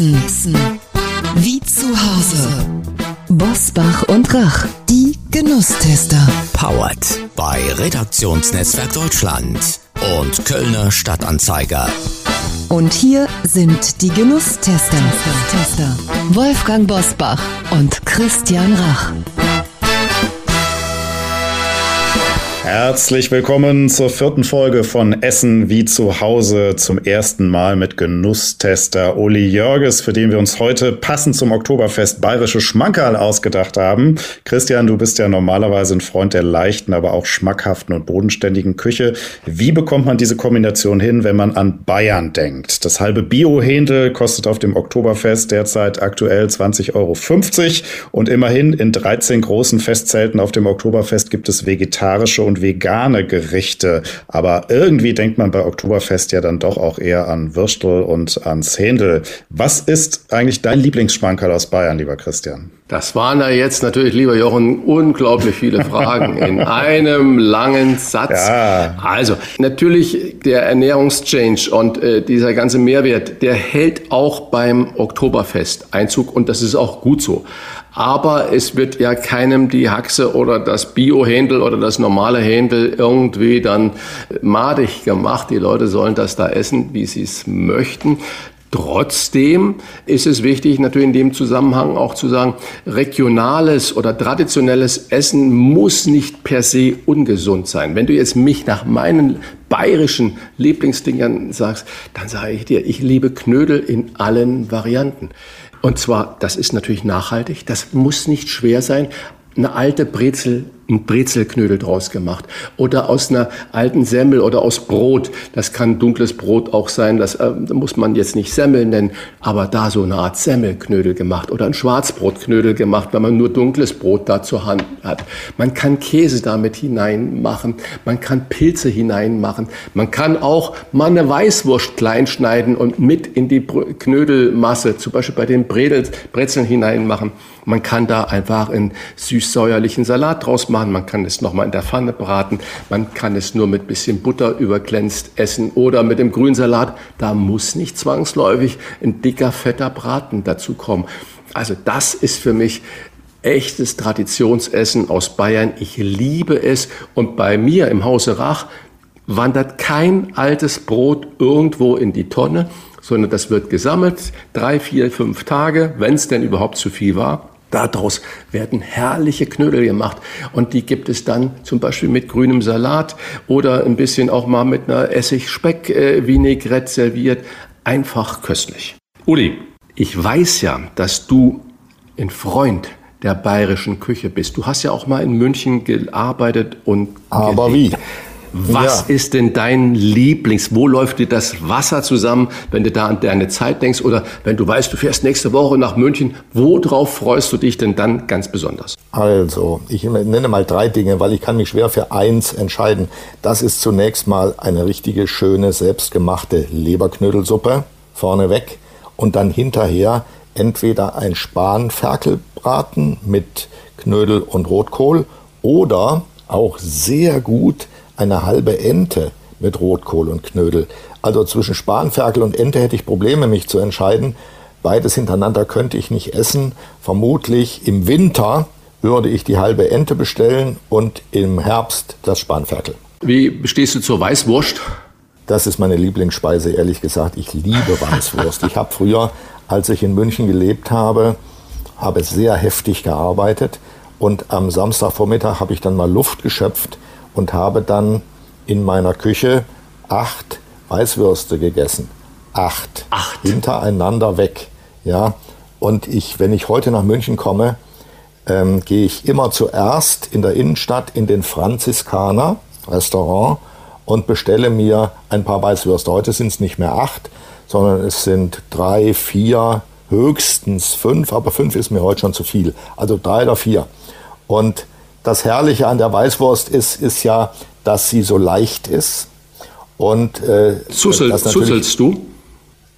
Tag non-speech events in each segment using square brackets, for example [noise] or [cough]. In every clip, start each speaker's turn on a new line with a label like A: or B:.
A: Essen. Essen. Wie zu Hause. Bosbach und Rach, die Genusstester.
B: Powered bei Redaktionsnetzwerk Deutschland und Kölner Stadtanzeiger.
A: Und hier sind die Genusstester. Wolfgang Bosbach und Christian Rach.
C: Herzlich willkommen zur vierten Folge von Essen wie zu Hause zum ersten Mal mit Genusstester Uli Jörges, für den wir uns heute passend zum Oktoberfest bayerische Schmankerl ausgedacht haben. Christian, du bist ja normalerweise ein Freund der leichten, aber auch schmackhaften und bodenständigen Küche. Wie bekommt man diese Kombination hin, wenn man an Bayern denkt? Das halbe Bio-Händel kostet auf dem Oktoberfest derzeit aktuell 20,50 Euro und immerhin in 13 großen Festzelten auf dem Oktoberfest gibt es vegetarische und vegane Gerichte. Aber irgendwie denkt man bei Oktoberfest ja dann doch auch eher an Würstel und ans Händel. Was ist eigentlich dein Lieblingsschmankerl aus Bayern, lieber Christian?
D: Das waren ja jetzt natürlich, lieber Jochen, unglaublich viele Fragen in [laughs] einem langen Satz. Ja. Also natürlich der Ernährungschange und äh, dieser ganze Mehrwert, der hält auch beim Oktoberfest Einzug und das ist auch gut so. Aber es wird ja keinem die Haxe oder das Bio-Händel oder das normale Händel irgendwie dann madig gemacht. Die Leute sollen das da essen, wie sie es möchten. Trotzdem ist es wichtig, natürlich in dem Zusammenhang auch zu sagen, regionales oder traditionelles Essen muss nicht per se ungesund sein. Wenn du jetzt mich nach meinen bayerischen Lieblingsdingern sagst, dann sage ich dir, ich liebe Knödel in allen Varianten. Und zwar, das ist natürlich nachhaltig, das muss nicht schwer sein. Eine alte Brezel ein Brezelknödel draus gemacht. Oder aus einer alten Semmel oder aus Brot. Das kann dunkles Brot auch sein. Das äh, muss man jetzt nicht Semmel nennen. Aber da so eine Art Semmelknödel gemacht. Oder ein Schwarzbrotknödel gemacht, wenn man nur dunkles Brot da zur Hand hat. Man kann Käse damit hineinmachen. Man kann Pilze hineinmachen. Man kann auch mal eine Weißwurst klein schneiden und mit in die Knödelmasse, zum Beispiel bei den Brezeln hineinmachen. Man kann da einfach einen süß-säuerlichen Salat draus machen machen. Man kann es nochmal in der Pfanne braten. Man kann es nur mit bisschen Butter überglänzt essen oder mit dem Grünsalat. Da muss nicht zwangsläufig ein dicker, fetter Braten dazu kommen. Also das ist für mich echtes Traditionsessen aus Bayern. Ich liebe es. Und bei mir im Hause Rach wandert kein altes Brot irgendwo in die Tonne, sondern das wird gesammelt, drei, vier, fünf Tage, wenn es denn überhaupt zu viel war. Daraus werden herrliche Knödel gemacht und die gibt es dann zum Beispiel mit grünem Salat oder ein bisschen auch mal mit einer Essig-Speck-Vinaigrette serviert. Einfach köstlich. Uli, ich weiß ja, dass du ein Freund der bayerischen Küche bist. Du hast ja auch mal in München gearbeitet und
C: Aber gelebt. wie?
D: Was ja. ist denn dein Lieblings? Wo läuft dir das Wasser zusammen, wenn du da an deine Zeit denkst? Oder wenn du weißt, du fährst nächste Woche nach München, worauf freust du dich denn dann ganz besonders?
E: Also, ich nenne mal drei Dinge, weil ich kann mich schwer für eins entscheiden. Das ist zunächst mal eine richtige, schöne, selbstgemachte Leberknödelsuppe vorneweg und dann hinterher entweder ein Spanferkelbraten mit Knödel und Rotkohl oder auch sehr gut eine halbe Ente mit Rotkohl und Knödel. Also zwischen Spanferkel und Ente hätte ich Probleme, mich zu entscheiden. Beides hintereinander könnte ich nicht essen. Vermutlich im Winter würde ich die halbe Ente bestellen und im Herbst das Spanferkel.
D: Wie stehst du zur Weißwurst?
E: Das ist meine Lieblingsspeise, ehrlich gesagt. Ich liebe Weißwurst. Ich habe früher, als ich in München gelebt habe, habe sehr heftig gearbeitet und am Samstagvormittag habe ich dann mal Luft geschöpft und habe dann in meiner Küche acht Weißwürste gegessen. Acht. Acht. Hintereinander weg. Ja. Und ich, wenn ich heute nach München komme, ähm, gehe ich immer zuerst in der Innenstadt in den Franziskaner Restaurant und bestelle mir ein paar Weißwürste. Heute sind es nicht mehr acht, sondern es sind drei, vier, höchstens fünf, aber fünf ist mir heute schon zu viel. Also drei oder vier. Und das Herrliche an der Weißwurst ist, ist ja, dass sie so leicht ist. Und
D: äh, Zussel, zuselst du?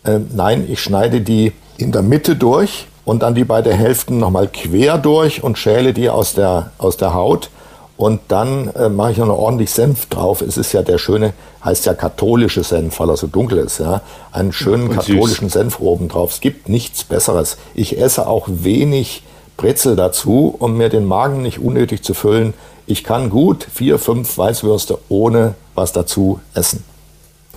E: Äh, nein, ich schneide die in der Mitte durch und dann die beiden Hälften nochmal quer durch und schäle die aus der, aus der Haut. Und dann äh, mache ich noch ordentlich Senf drauf. Es ist ja der schöne, heißt ja katholische Senf, weil er so dunkel ist. Ja? Einen schönen Und katholischen süß. Senf oben drauf. Es gibt nichts Besseres. Ich esse auch wenig Brezel dazu, um mir den Magen nicht unnötig zu füllen. Ich kann gut vier, fünf Weißwürste ohne was dazu essen.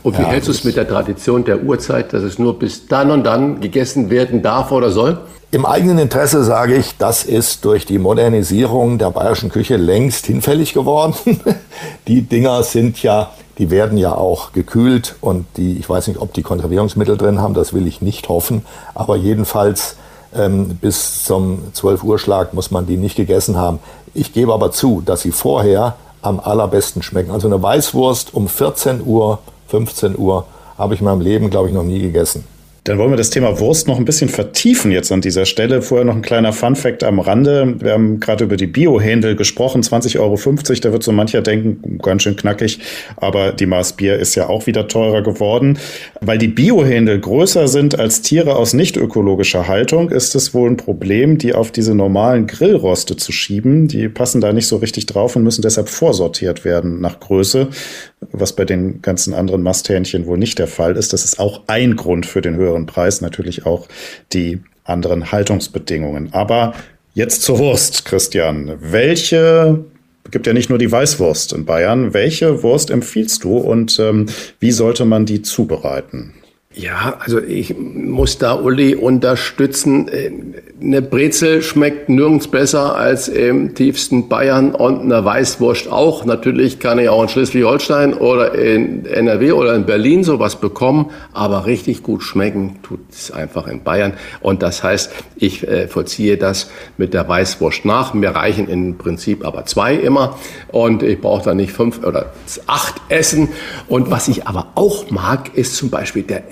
D: Und wie ja, hältst du es mit der Tradition der Uhrzeit, dass es nur bis dann und dann gegessen werden darf oder soll?
E: Im eigenen Interesse sage ich, das ist durch die Modernisierung der bayerischen Küche längst hinfällig geworden. [laughs] die Dinger sind ja, die werden ja auch gekühlt und die, ich weiß nicht, ob die Konservierungsmittel drin haben, das will ich nicht hoffen, aber jedenfalls ähm, bis zum 12 Uhr Schlag muss man die nicht gegessen haben. Ich gebe aber zu, dass sie vorher am allerbesten schmecken. Also eine Weißwurst um 14 Uhr, 15 Uhr habe ich in meinem Leben, glaube ich, noch nie gegessen.
C: Dann wollen wir das Thema Wurst noch ein bisschen vertiefen jetzt an dieser Stelle. Vorher noch ein kleiner Fun-Fact am Rande. Wir haben gerade über die Bio-Händel gesprochen, 20,50 Euro. Da wird so mancher denken, ganz schön knackig. Aber die Maß Bier ist ja auch wieder teurer geworden. Weil die Bio-Händel größer sind als Tiere aus nicht ökologischer Haltung, ist es wohl ein Problem, die auf diese normalen Grillroste zu schieben. Die passen da nicht so richtig drauf und müssen deshalb vorsortiert werden nach Größe was bei den ganzen anderen Masthähnchen wohl nicht der Fall ist. Das ist auch ein Grund für den höheren Preis, natürlich auch die anderen Haltungsbedingungen. Aber jetzt zur Wurst, Christian. Welche gibt ja nicht nur die Weißwurst in Bayern. Welche Wurst empfiehlst du und ähm, wie sollte man die zubereiten?
D: Ja, also ich muss da Uli unterstützen. Äh, eine Brezel schmeckt nirgends besser als im tiefsten Bayern und eine Weißwurst auch. Natürlich kann ich auch in Schleswig-Holstein oder in NRW oder in Berlin sowas bekommen, aber richtig gut schmecken tut es einfach in Bayern. Und das heißt, ich äh, vollziehe das mit der Weißwurst nach. Mir reichen im Prinzip aber zwei immer und ich brauche da nicht fünf oder acht essen. Und was ich aber auch mag, ist zum Beispiel der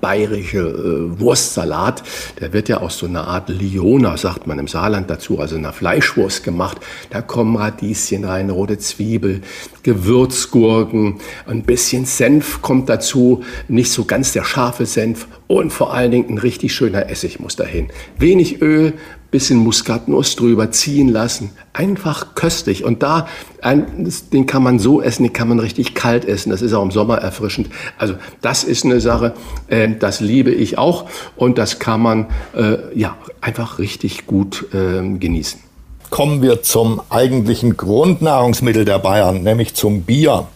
D: bayerische äh, Wurstsalat. Der wird ja aus so einer Art Liona, sagt man im Saarland dazu, also einer Fleischwurst gemacht. Da kommen Radieschen rein, rote Zwiebel, Gewürzgurken, ein bisschen Senf kommt dazu, nicht so ganz der scharfe Senf und vor allen Dingen ein richtig schöner Essig muss dahin. Wenig Öl, bisschen Muskatnuss drüber ziehen lassen. Einfach köstlich. Und da, ein, den kann man so essen, den kann man richtig kalt essen. Das ist auch im Sommer erfrischend. Also das ist eine Sache, äh, das liebe ich auch. Und das kann man äh, ja einfach richtig gut äh, genießen.
E: Kommen wir zum eigentlichen Grundnahrungsmittel der Bayern, nämlich zum Bier.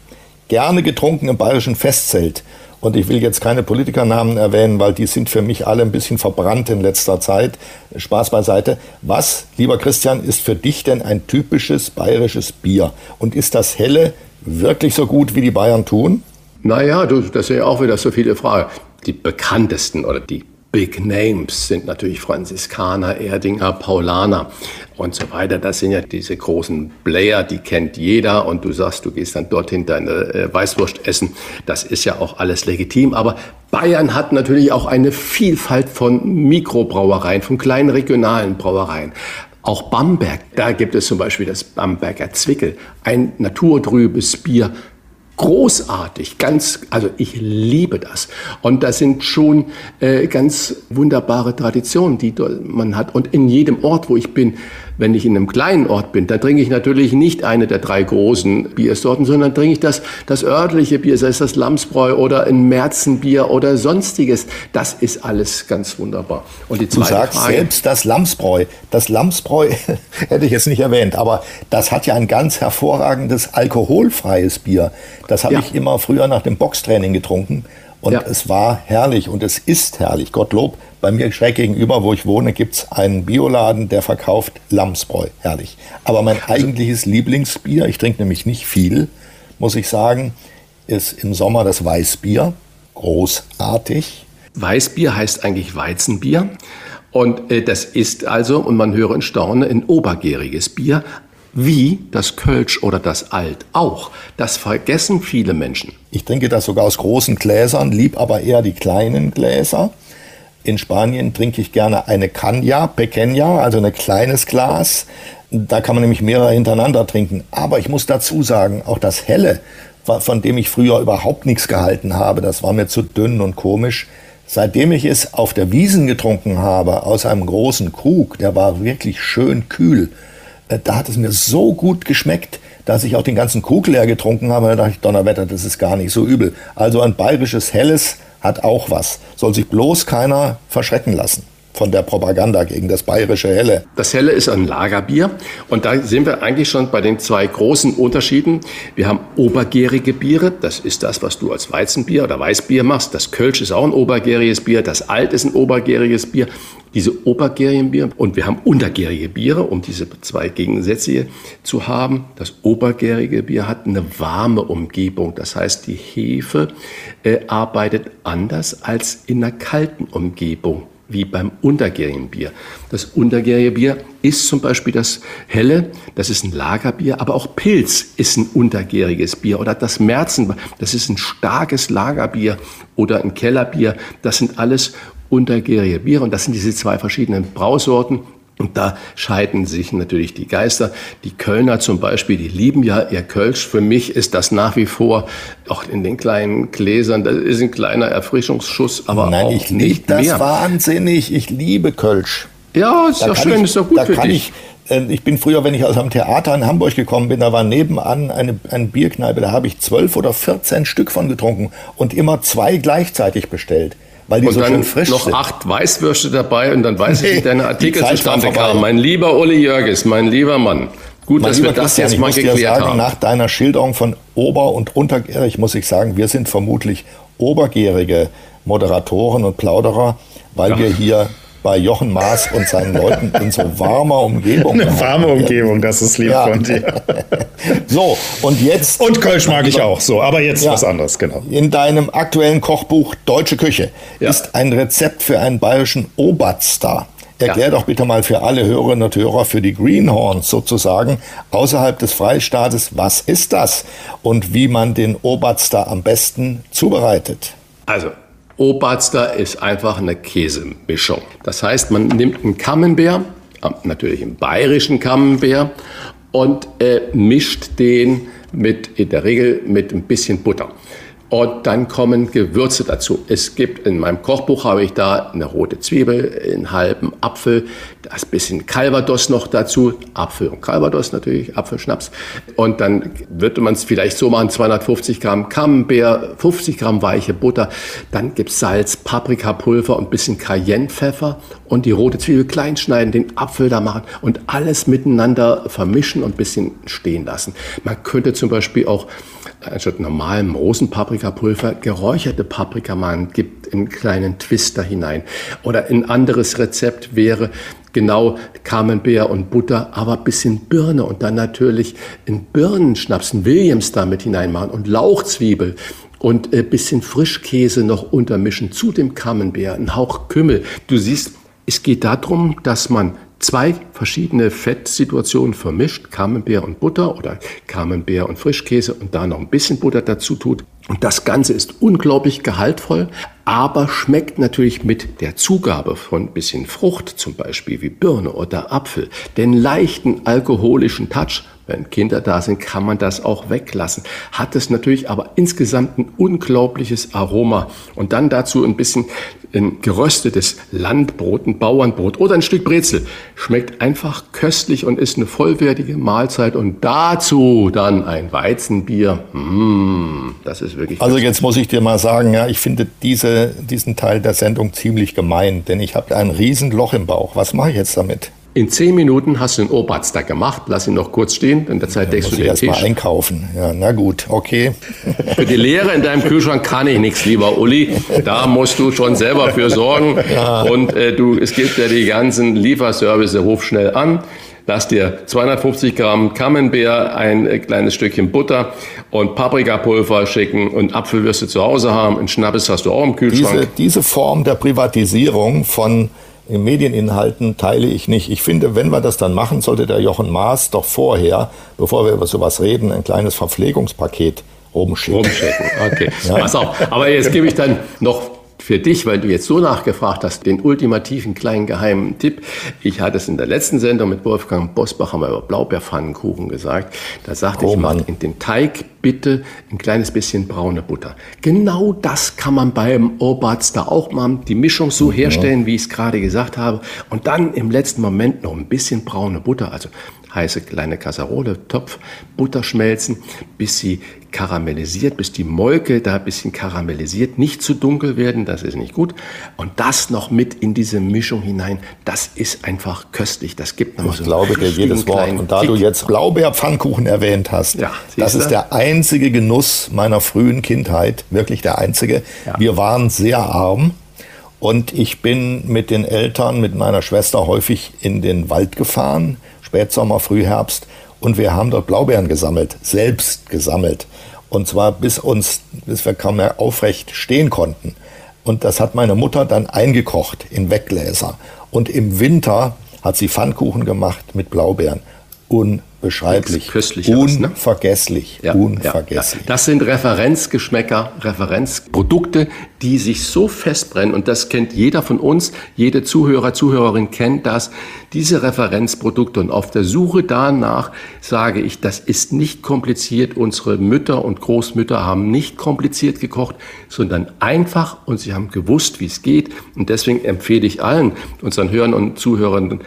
E: Gerne getrunken im bayerischen Festzelt. Und ich will jetzt keine Politikernamen erwähnen, weil die sind für mich alle ein bisschen verbrannt in letzter Zeit. Spaß beiseite. Was, lieber Christian, ist für dich denn ein typisches bayerisches Bier? Und ist das helle wirklich so gut, wie die Bayern tun?
D: Naja, du, das sind ja auch wieder so viele Fragen. Die bekanntesten oder die Big Names sind natürlich Franziskaner, Erdinger, Paulaner und so weiter. Das sind ja diese großen Player, die kennt jeder und du sagst, du gehst dann dorthin deine äh, Weißwurst essen. Das ist ja auch alles legitim. Aber Bayern hat natürlich auch eine Vielfalt von Mikrobrauereien, von kleinen regionalen Brauereien. Auch Bamberg, da gibt es zum Beispiel das Bamberger Zwickel, ein naturtrübes Bier großartig, ganz, also ich liebe das. Und das sind schon äh, ganz wunderbare Traditionen, die man hat. Und in jedem Ort, wo ich bin, wenn ich in einem kleinen Ort bin, dann trinke ich natürlich nicht eine der drei großen Biersorten, sondern trinke ich das, das örtliche Bier, sei es das Lamsbräu oder ein Märzenbier oder sonstiges. Das ist alles ganz wunderbar.
E: Und die zweite du sagst Frage, selbst das Lamsbräu. Das Lamsbräu [laughs] hätte ich jetzt nicht erwähnt, aber das hat ja ein ganz hervorragendes alkoholfreies Bier. Das habe ja. ich immer früher nach dem Boxtraining getrunken. Und ja. es war herrlich und es ist herrlich. Gottlob, bei mir schräg gegenüber, wo ich wohne, gibt es einen Bioladen, der verkauft Lamsbräu. Herrlich. Aber mein also eigentliches Lieblingsbier, ich trinke nämlich nicht viel, muss ich sagen, ist im Sommer das Weißbier. Großartig.
D: Weißbier heißt eigentlich Weizenbier. Und äh, das ist also, und man höre in Staune, ein obergäriges Bier, wie das Kölsch oder das Alt auch. Das vergessen viele Menschen.
E: Ich trinke das sogar aus großen Gläsern, lieb aber eher die kleinen Gläser. In Spanien trinke ich gerne eine Canya, Pequeña, also ein kleines Glas. Da kann man nämlich mehrere hintereinander trinken. Aber ich muss dazu sagen, auch das Helle, von dem ich früher überhaupt nichts gehalten habe, das war mir zu dünn und komisch. Seitdem ich es auf der Wiesen getrunken habe, aus einem großen Krug, der war wirklich schön kühl, da hat es mir so gut geschmeckt, dass ich auch den ganzen Krug leer getrunken habe. Da dachte ich, Donnerwetter, das ist gar nicht so übel. Also ein bayerisches Helles hat auch was. Soll sich bloß keiner verschrecken lassen von der Propaganda gegen das bayerische Helle.
D: Das Helle ist ein Lagerbier und da sind wir eigentlich schon bei den zwei großen Unterschieden. Wir haben obergärige Biere, das ist das, was du als Weizenbier oder Weißbier machst. Das Kölsch ist auch ein obergäriges Bier, das Alt ist ein obergäriges Bier. Diese obergärigen Biere und wir haben untergärige Biere, um diese zwei Gegensätze hier zu haben. Das obergärige Bier hat eine warme Umgebung, das heißt, die Hefe äh, arbeitet anders als in einer kalten Umgebung wie beim untergärigen Bier. Das untergärige Bier ist zum Beispiel das Helle, das ist ein Lagerbier, aber auch Pilz ist ein untergäriges Bier oder das Märzen, das ist ein starkes Lagerbier oder ein Kellerbier. Das sind alles untergärige Biere und das sind diese zwei verschiedenen Brausorten und da scheiden sich natürlich die Geister. Die Kölner zum Beispiel, die lieben ja ihr Kölsch. Für mich ist das nach wie vor auch in den kleinen Gläsern, das ist ein kleiner Erfrischungsschuss, aber Nein, auch ich nicht
E: das
D: mehr.
E: wahnsinnig. Ich liebe Kölsch.
D: Ja, ist doch schön, ich, ist doch gut für dich.
E: Ich, äh, ich bin früher, wenn ich aus einem Theater in Hamburg gekommen bin, da war nebenan eine, eine Bierkneipe, da habe ich zwölf oder vierzehn Stück von getrunken und immer zwei gleichzeitig bestellt weil die und so schön frisch
D: noch
E: sind.
D: acht Weißwürste dabei und dann weiß ich, wie deine Artikel zustande kamen. Mein lieber Uli Jörges, mein lieber Mann. Gut, mein dass wir das jetzt mal geklärt sagen, haben.
E: Nach deiner Schilderung von ober- und untergärig muss ich sagen, wir sind vermutlich obergärige Moderatoren und Plauderer, weil ja. wir hier bei Jochen Maas und seinen Leuten in so warmer Umgebung.
C: Eine warme Umgebung, das ist lieb ja. von dir. [laughs]
E: so, und jetzt.
C: Und Kölsch mag ich auch, so, aber jetzt ja, was anderes, genau.
E: In deinem aktuellen Kochbuch Deutsche Küche ja. ist ein Rezept für einen bayerischen Obatstar. Erklär ja. doch bitte mal für alle Hörerinnen und Hörer, für die Greenhorns sozusagen, außerhalb des Freistaates, was ist das und wie man den Obatstar am besten zubereitet?
D: Also, Oberster ist einfach eine Käsemischung. Das heißt, man nimmt einen äh, natürlich einen bayerischen Camembert, und äh, mischt den mit, in der Regel mit ein bisschen Butter. Und dann kommen Gewürze dazu. Es gibt in meinem Kochbuch habe ich da eine rote Zwiebel, einen halben Apfel, das bisschen Calvados noch dazu, Apfel und Calvados natürlich, Apfelschnaps. Und dann würde man es vielleicht so machen, 250 Gramm Camembert, 50 Gramm weiche Butter, dann gibt's Salz, Paprikapulver und bisschen Cayennepfeffer und die rote Zwiebel klein schneiden, den Apfel da machen und alles miteinander vermischen und bisschen stehen lassen. Man könnte zum Beispiel auch anstatt normalem Rosenpaprikapulver geräucherte Paprika machen, gibt einen kleinen Twister hinein. Oder ein anderes Rezept wäre genau Camembert und Butter, aber bisschen Birne und dann natürlich einen Birnenschnaps, einen Williams damit hineinmachen und Lauchzwiebel und ein bisschen Frischkäse noch untermischen zu dem Camembert, ein Hauch Kümmel. Du siehst, es geht darum, dass man zwei verschiedene Fettsituationen vermischt, Camembert und Butter oder Camembert und Frischkäse und da noch ein bisschen Butter dazu tut. Und das Ganze ist unglaublich gehaltvoll, aber schmeckt natürlich mit der Zugabe von ein bisschen Frucht, zum Beispiel wie Birne oder Apfel, den leichten alkoholischen Touch wenn Kinder da sind, kann man das auch weglassen. Hat es natürlich aber insgesamt ein unglaubliches Aroma. Und dann dazu ein bisschen ein geröstetes Landbrot, ein Bauernbrot oder ein Stück Brezel. Schmeckt einfach köstlich und ist eine vollwertige Mahlzeit. Und dazu dann ein Weizenbier. Mmh, das ist wirklich.
E: Also jetzt muss ich dir mal sagen, ja, ich finde diese, diesen Teil der Sendung ziemlich gemein, denn ich habe ein Riesenloch im Bauch. Was mache ich jetzt damit?
D: In zehn Minuten hast du den Obatz da gemacht, lass ihn noch kurz stehen, in der Zeit ja, deckst du den
E: erst Tisch. Mal einkaufen. Ja, na gut, okay. [laughs]
D: Für die Leere in deinem Kühlschrank kann ich nichts, lieber Uli. Da musst du schon selber für sorgen. Ja. Und äh, du, es gibt ja die ganzen Lieferservice, ruf schnell an. Lass dir 250 Gramm Camembert, ein äh, kleines Stückchen Butter und Paprikapulver schicken und Apfelwürste zu Hause haben. Ein Schnappes hast du auch im Kühlschrank.
E: Diese, diese Form der Privatisierung von Medieninhalten teile ich nicht. Ich finde, wenn wir das dann machen, sollte der Jochen Maas doch vorher, bevor wir über sowas reden, ein kleines Verpflegungspaket rumschicken. Rumschicken,
D: okay. Ja. Pass auf. Aber jetzt gebe ich dann noch für dich, weil du jetzt so nachgefragt hast, den ultimativen kleinen geheimen Tipp. Ich hatte es in der letzten Sendung mit Wolfgang Bosbach haben wir über Blaubeerpfannenkuchen gesagt. Da sagte oh, ich, mach in den Teig bitte ein kleines bisschen braune Butter. Genau das kann man beim Obatz da auch machen. Die Mischung so herstellen, wie ich es gerade gesagt habe. Und dann im letzten Moment noch ein bisschen braune Butter, also heiße kleine Kasserole, Topf, Butter schmelzen, bis sie karamellisiert, bis die Molke da ein bisschen karamellisiert, nicht zu dunkel werden, das ist nicht gut. Und das noch mit in diese Mischung hinein, das ist einfach köstlich. Das gibt
E: nochmal so Ich glaube dir jedes Wort. Und da Kick. du jetzt Blaubeerpfannkuchen erwähnt hast, ja, das ist der einzige Genuss meiner frühen Kindheit, wirklich der einzige. Ja. Wir waren sehr arm. Und ich bin mit den Eltern, mit meiner Schwester häufig in den Wald gefahren, Spätsommer, Frühherbst, und wir haben dort Blaubeeren gesammelt, selbst gesammelt. Und zwar bis uns, bis wir kaum mehr aufrecht stehen konnten. Und das hat meine Mutter dann eingekocht in Weggläser. Und im Winter hat sie Pfannkuchen gemacht mit Blaubeeren. Und beschreiblich.
D: Köstlich.
E: Unvergesslich. Ja, unvergesslich.
D: Ja, das sind Referenzgeschmäcker, Referenzprodukte, die sich so festbrennen. Und das kennt jeder von uns. Jede Zuhörer, Zuhörerin kennt das. Diese Referenzprodukte. Und auf der Suche danach sage ich, das ist nicht kompliziert. Unsere Mütter und Großmütter haben nicht kompliziert gekocht, sondern einfach und sie haben gewusst, wie es geht. Und deswegen empfehle ich allen unseren Hörern und Zuhörern,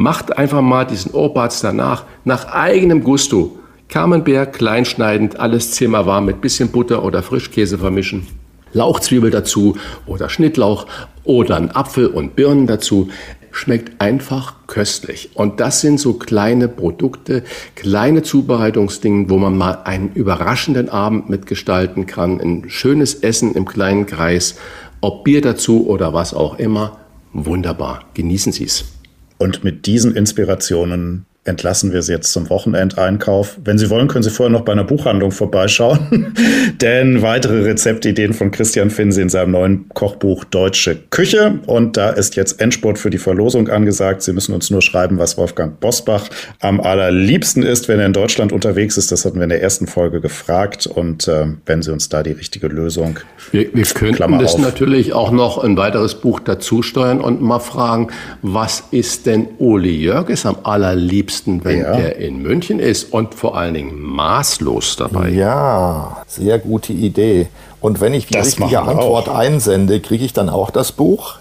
D: Macht einfach mal diesen Obatz danach nach eigenem Gusto. Camembert kleinschneidend, alles zimmerwarm mit bisschen Butter oder Frischkäse vermischen. Lauchzwiebel dazu oder Schnittlauch oder ein Apfel und Birnen dazu. Schmeckt einfach köstlich. Und das sind so kleine Produkte, kleine Zubereitungsdinge, wo man mal einen überraschenden Abend mitgestalten kann. Ein schönes Essen im kleinen Kreis. Ob Bier dazu oder was auch immer. Wunderbar. Genießen Sie es.
C: Und mit diesen Inspirationen entlassen wir Sie jetzt zum Wochenendeinkauf. Wenn Sie wollen, können Sie vorher noch bei einer Buchhandlung vorbeischauen, [laughs] denn weitere Rezeptideen von Christian finden Sie in seinem neuen Kochbuch Deutsche Küche. Und da ist jetzt Endspurt für die Verlosung angesagt. Sie müssen uns nur schreiben, was Wolfgang Bosbach am allerliebsten ist, wenn er in Deutschland unterwegs ist. Das hatten wir in der ersten Folge gefragt. Und äh, wenn Sie uns da die richtige Lösung.
D: Wir, wir könnten Klammer das auf. natürlich auch noch ein weiteres Buch dazu steuern und mal fragen, was ist denn Uli Jörges am allerliebsten? Liebsten, wenn ja. er in München ist und vor allen Dingen maßlos dabei.
E: Ja, sehr gute Idee. Und wenn ich die das richtige Antwort auch. einsende, kriege ich dann auch das Buch?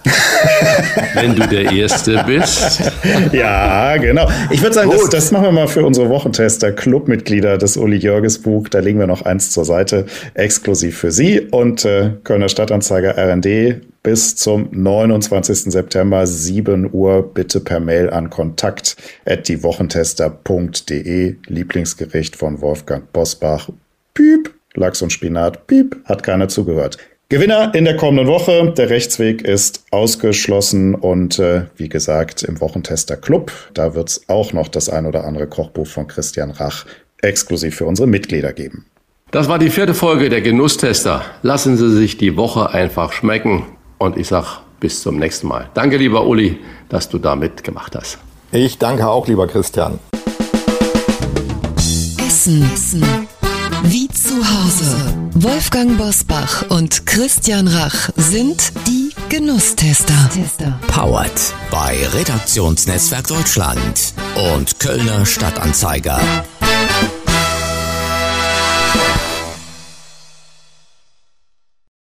E: [laughs]
D: wenn du der Erste bist. [laughs]
C: ja, genau. Ich würde sagen, das, das, machen wir mal für unsere Wochentester, Clubmitglieder des Uli Jörges Buch. Da legen wir noch eins zur Seite, exklusiv für Sie. Und äh, Kölner Stadtanzeiger RND bis zum 29. September 7 Uhr bitte per Mail an kontakt diewochentester.de Lieblingsgericht von Wolfgang Bosbach. Piep. Lachs und Spinat, piep, hat keiner zugehört. Gewinner in der kommenden Woche. Der Rechtsweg ist ausgeschlossen und äh, wie gesagt im Wochentester Club. Da wird es auch noch das ein oder andere Kochbuch von Christian Rach exklusiv für unsere Mitglieder geben.
D: Das war die vierte Folge der Genusstester. Lassen Sie sich die Woche einfach schmecken und ich sag bis zum nächsten Mal. Danke, lieber Uli, dass du da mitgemacht hast.
E: Ich danke auch, lieber Christian.
A: Essen. Essen wie zu Hause. Wolfgang Bosbach und Christian Rach sind die Genusstester.
B: Powered bei Redaktionsnetzwerk Deutschland und Kölner Stadtanzeiger.